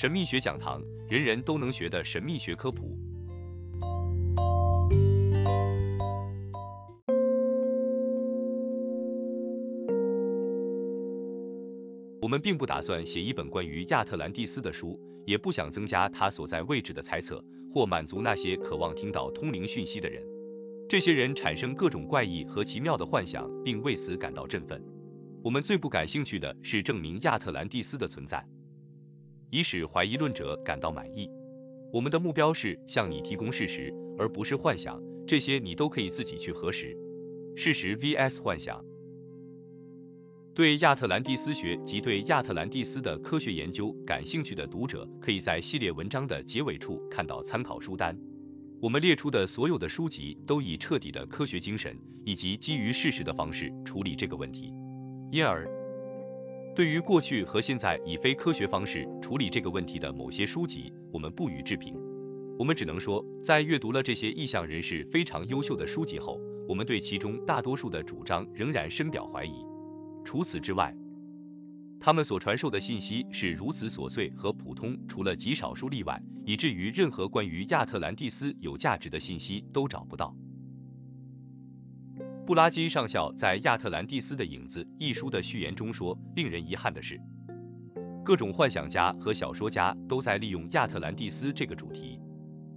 神秘学讲堂，人人都能学的神秘学科普。我们并不打算写一本关于亚特兰蒂斯的书，也不想增加它所在位置的猜测，或满足那些渴望听到通灵讯息的人。这些人产生各种怪异和奇妙的幻想，并为此感到振奋。我们最不感兴趣的是证明亚特兰蒂斯的存在，以使怀疑论者感到满意。我们的目标是向你提供事实，而不是幻想。这些你都可以自己去核实。事实 vs 幻想。对亚特兰蒂斯学及对亚特兰蒂斯的科学研究感兴趣的读者，可以在系列文章的结尾处看到参考书单。我们列出的所有的书籍都以彻底的科学精神以及基于事实的方式处理这个问题。因而，对于过去和现在以非科学方式处理这个问题的某些书籍，我们不予置评。我们只能说，在阅读了这些意向人士非常优秀的书籍后，我们对其中大多数的主张仍然深表怀疑。除此之外，他们所传授的信息是如此琐碎和普通，除了极少数例外，以至于任何关于亚特兰蒂斯有价值的信息都找不到。布拉金上校在《亚特兰蒂斯的影子》一书的序言中说：“令人遗憾的是，各种幻想家和小说家都在利用亚特兰蒂斯这个主题，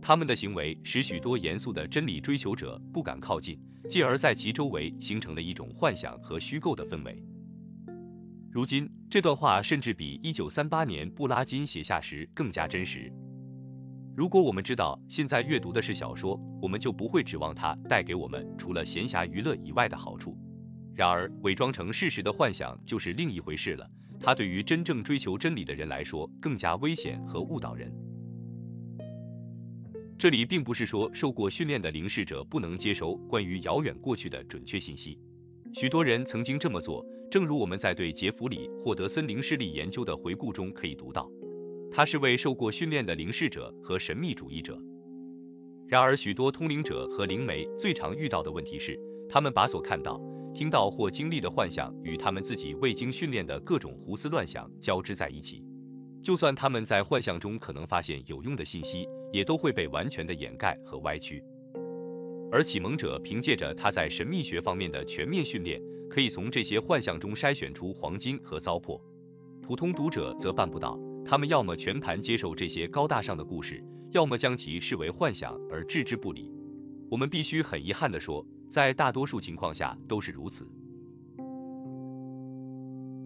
他们的行为使许多严肃的真理追求者不敢靠近，继而在其周围形成了一种幻想和虚构的氛围。”如今，这段话甚至比一九三八年布拉金写下时更加真实。如果我们知道现在阅读的是小说，我们就不会指望它带给我们除了闲暇娱乐以外的好处。然而，伪装成事实的幻想就是另一回事了。它对于真正追求真理的人来说更加危险和误导人。这里并不是说受过训练的灵视者不能接收关于遥远过去的准确信息，许多人曾经这么做。正如我们在对杰弗里·霍德森林视力研究的回顾中可以读到，他是位受过训练的灵视者和神秘主义者。然而，许多通灵者和灵媒最常遇到的问题是，他们把所看到、听到或经历的幻象与他们自己未经训练的各种胡思乱想交织在一起。就算他们在幻象中可能发现有用的信息，也都会被完全的掩盖和歪曲。而启蒙者凭借着他在神秘学方面的全面训练。可以从这些幻象中筛选出黄金和糟粕，普通读者则办不到。他们要么全盘接受这些高大上的故事，要么将其视为幻想而置之不理。我们必须很遗憾地说，在大多数情况下都是如此。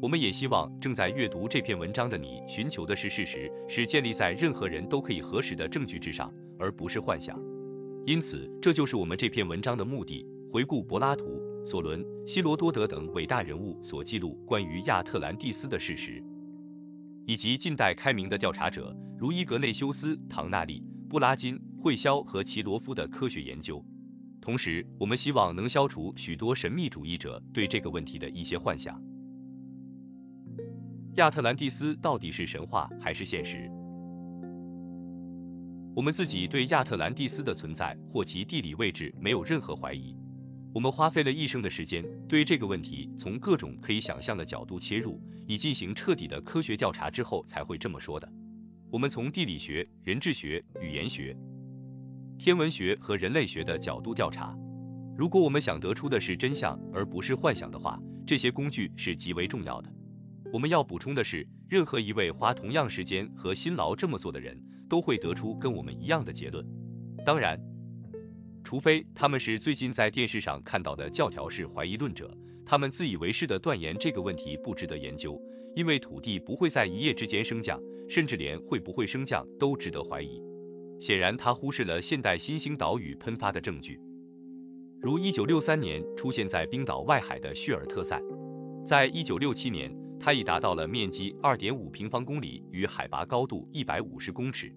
我们也希望正在阅读这篇文章的你寻求的是事实，是建立在任何人都可以核实的证据之上，而不是幻想。因此，这就是我们这篇文章的目的：回顾柏拉图。索伦、希罗多德等伟大人物所记录关于亚特兰蒂斯的事实，以及近代开明的调查者如伊格内修斯、唐纳利、布拉金、惠肖和齐罗夫的科学研究。同时，我们希望能消除许多神秘主义者对这个问题的一些幻想。亚特兰蒂斯到底是神话还是现实？我们自己对亚特兰蒂斯的存在或其地理位置没有任何怀疑。我们花费了一生的时间，对这个问题从各种可以想象的角度切入，以进行彻底的科学调查之后才会这么说的。我们从地理学、人质学、语言学、天文学和人类学的角度调查。如果我们想得出的是真相而不是幻想的话，这些工具是极为重要的。我们要补充的是，任何一位花同样时间和辛劳这么做的人，都会得出跟我们一样的结论。当然。除非他们是最近在电视上看到的教条式怀疑论者，他们自以为是的断言这个问题不值得研究，因为土地不会在一夜之间升降，甚至连会不会升降都值得怀疑。显然，他忽视了现代新兴岛屿喷发的证据，如1963年出现在冰岛外海的叙尔特塞，在1967年，它已达到了面积2.5平方公里与海拔高度150公尺。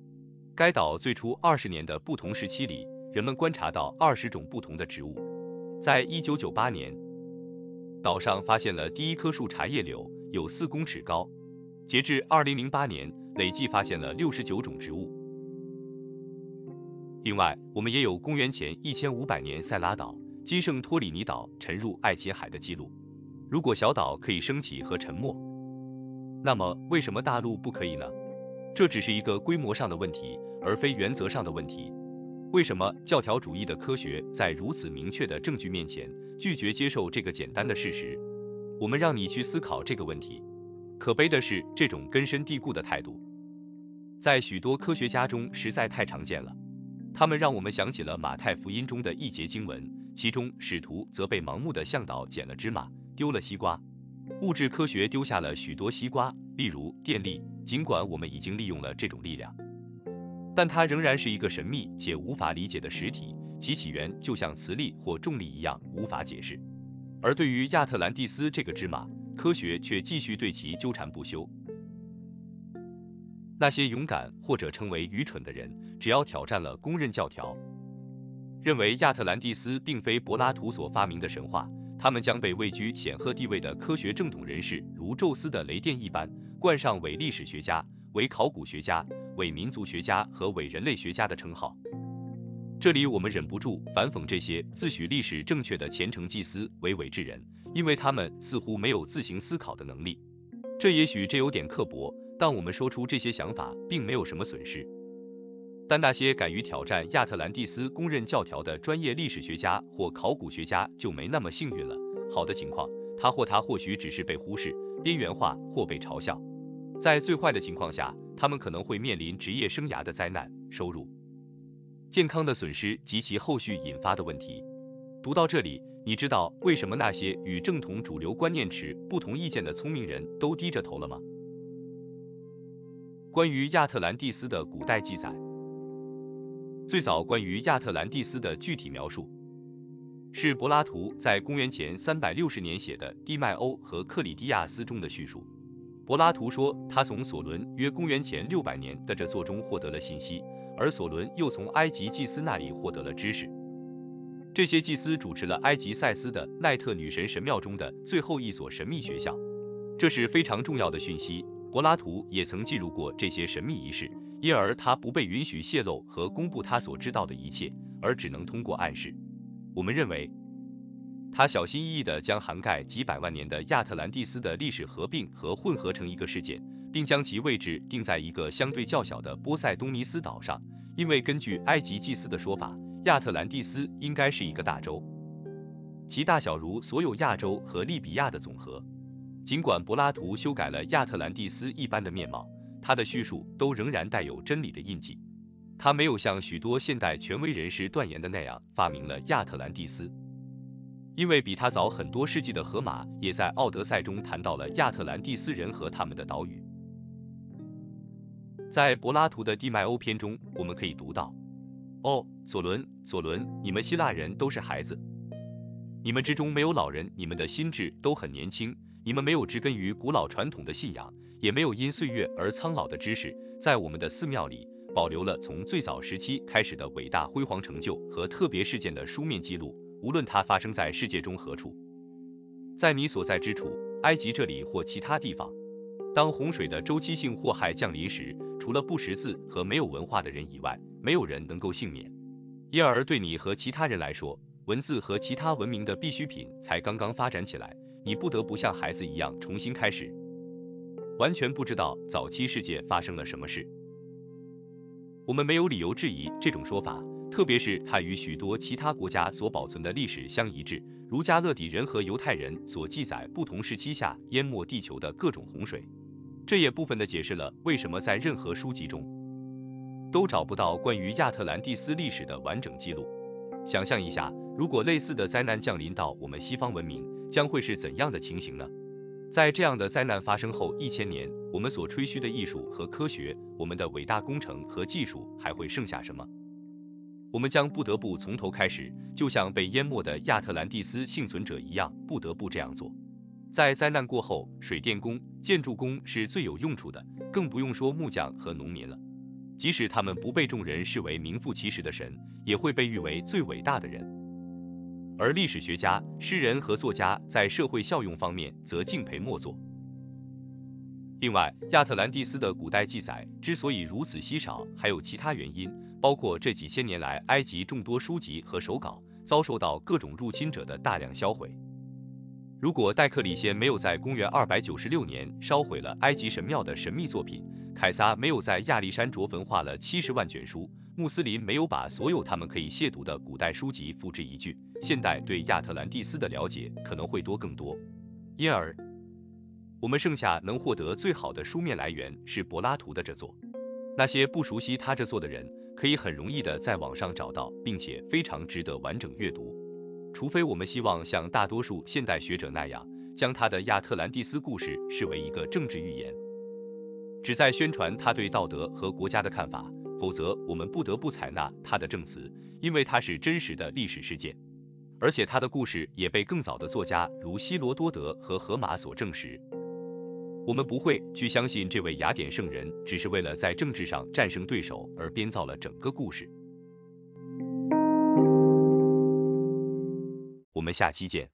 该岛最初20年的不同时期里。人们观察到二十种不同的植物。在一九九八年，岛上发现了第一棵树茶叶柳，有四公尺高。截至二零零八年，累计发现了六十九种植物。另外，我们也有公元前一千五百年塞拉岛、基圣托里尼岛沉入爱琴海的记录。如果小岛可以升起和沉没，那么为什么大陆不可以呢？这只是一个规模上的问题，而非原则上的问题。为什么教条主义的科学在如此明确的证据面前拒绝接受这个简单的事实？我们让你去思考这个问题。可悲的是，这种根深蒂固的态度，在许多科学家中实在太常见了。他们让我们想起了马太福音中的一节经文，其中使徒则被盲目的向导捡了芝麻，丢了西瓜。物质科学丢下了许多西瓜，例如电力。尽管我们已经利用了这种力量，但它仍然是一个神秘且无法理解的实体，其起源就像磁力或重力一样无法解释。而对于亚特兰蒂斯这个芝麻，科学却继续对其纠缠不休。那些勇敢或者称为愚蠢的人，只要挑战了公认教条，认为亚特兰蒂斯并非柏拉图所发明的神话。他们将被位居显赫地位的科学正统人士，如宙斯的雷电一般，冠上伪历史学家、为考古学家、伪民族学家和伪人类学家的称号。这里我们忍不住反讽这些自诩历史正确的虔诚祭司为伪智人，因为他们似乎没有自行思考的能力。这也许这有点刻薄，但我们说出这些想法并没有什么损失。但那些敢于挑战亚特兰蒂斯公认教条的专业历史学家或考古学家就没那么幸运了。好的情况，他或他或许只是被忽视、边缘化或被嘲笑；在最坏的情况下，他们可能会面临职业生涯的灾难、收入、健康的损失及其后续引发的问题。读到这里，你知道为什么那些与正统主流观念持不同意见的聪明人都低着头了吗？关于亚特兰蒂斯的古代记载。最早关于亚特兰蒂斯的具体描述，是柏拉图在公元前三百六十年写的《地迈欧和克里蒂亚斯》中的叙述。柏拉图说，他从索伦约公元前六百年的这座中获得了信息，而索伦又从埃及祭司那里获得了知识。这些祭司主持了埃及塞斯的奈特女神神庙中的最后一所神秘学校，这是非常重要的讯息。柏拉图也曾记录过这些神秘仪式。因而他不被允许泄露和公布他所知道的一切，而只能通过暗示。我们认为，他小心翼翼地将涵盖几百万年的亚特兰蒂斯的历史合并和混合成一个事件，并将其位置定在一个相对较小的波塞冬尼斯岛上。因为根据埃及祭司的说法，亚特兰蒂斯应该是一个大洲，其大小如所有亚洲和利比亚的总和。尽管柏拉图修改了亚特兰蒂斯一般的面貌。他的叙述都仍然带有真理的印记，他没有像许多现代权威人士断言的那样发明了亚特兰蒂斯，因为比他早很多世纪的荷马也在《奥德赛》中谈到了亚特兰蒂斯人和他们的岛屿。在柏拉图的《地迈欧篇》中，我们可以读到：哦，索伦，索伦，你们希腊人都是孩子，你们之中没有老人，你们的心智都很年轻，你们没有植根于古老传统的信仰。也没有因岁月而苍老的知识，在我们的寺庙里保留了从最早时期开始的伟大辉煌成就和特别事件的书面记录，无论它发生在世界中何处，在你所在之处，埃及这里或其他地方，当洪水的周期性祸害降临时，除了不识字和没有文化的人以外，没有人能够幸免。因而对你和其他人来说，文字和其他文明的必需品才刚刚发展起来，你不得不像孩子一样重新开始。完全不知道早期世界发生了什么事。我们没有理由质疑这种说法，特别是它与许多其他国家所保存的历史相一致，如加勒底人和犹太人所记载不同时期下淹没地球的各种洪水。这也部分的解释了为什么在任何书籍中都找不到关于亚特兰蒂斯历史的完整记录。想象一下，如果类似的灾难降临到我们西方文明，将会是怎样的情形呢？在这样的灾难发生后一千年，我们所吹嘘的艺术和科学，我们的伟大工程和技术还会剩下什么？我们将不得不从头开始，就像被淹没的亚特兰蒂斯幸存者一样，不得不这样做。在灾难过后，水电工、建筑工是最有用处的，更不用说木匠和农民了。即使他们不被众人视为名副其实的神，也会被誉为最伟大的人。而历史学家、诗人和作家在社会效用方面则敬陪末座。另外，亚特兰蒂斯的古代记载之所以如此稀少，还有其他原因，包括这几千年来埃及众多书籍和手稿遭受到各种入侵者的大量销毁。如果戴克里先没有在公元二百九十六年烧毁了埃及神庙的神秘作品，凯撒没有在亚历山卓焚化了七十万卷书，穆斯林没有把所有他们可以亵渎的古代书籍付之一炬，现代对亚特兰蒂斯的了解可能会多更多。因而，我们剩下能获得最好的书面来源是柏拉图的这作。那些不熟悉他这作的人，可以很容易的在网上找到，并且非常值得完整阅读。除非我们希望像大多数现代学者那样，将他的亚特兰蒂斯故事视为一个政治预言，旨在宣传他对道德和国家的看法，否则我们不得不采纳他的证词，因为它是真实的历史事件。而且他的故事也被更早的作家如希罗多德和荷马所证实。我们不会去相信这位雅典圣人只是为了在政治上战胜对手而编造了整个故事。我们下期见。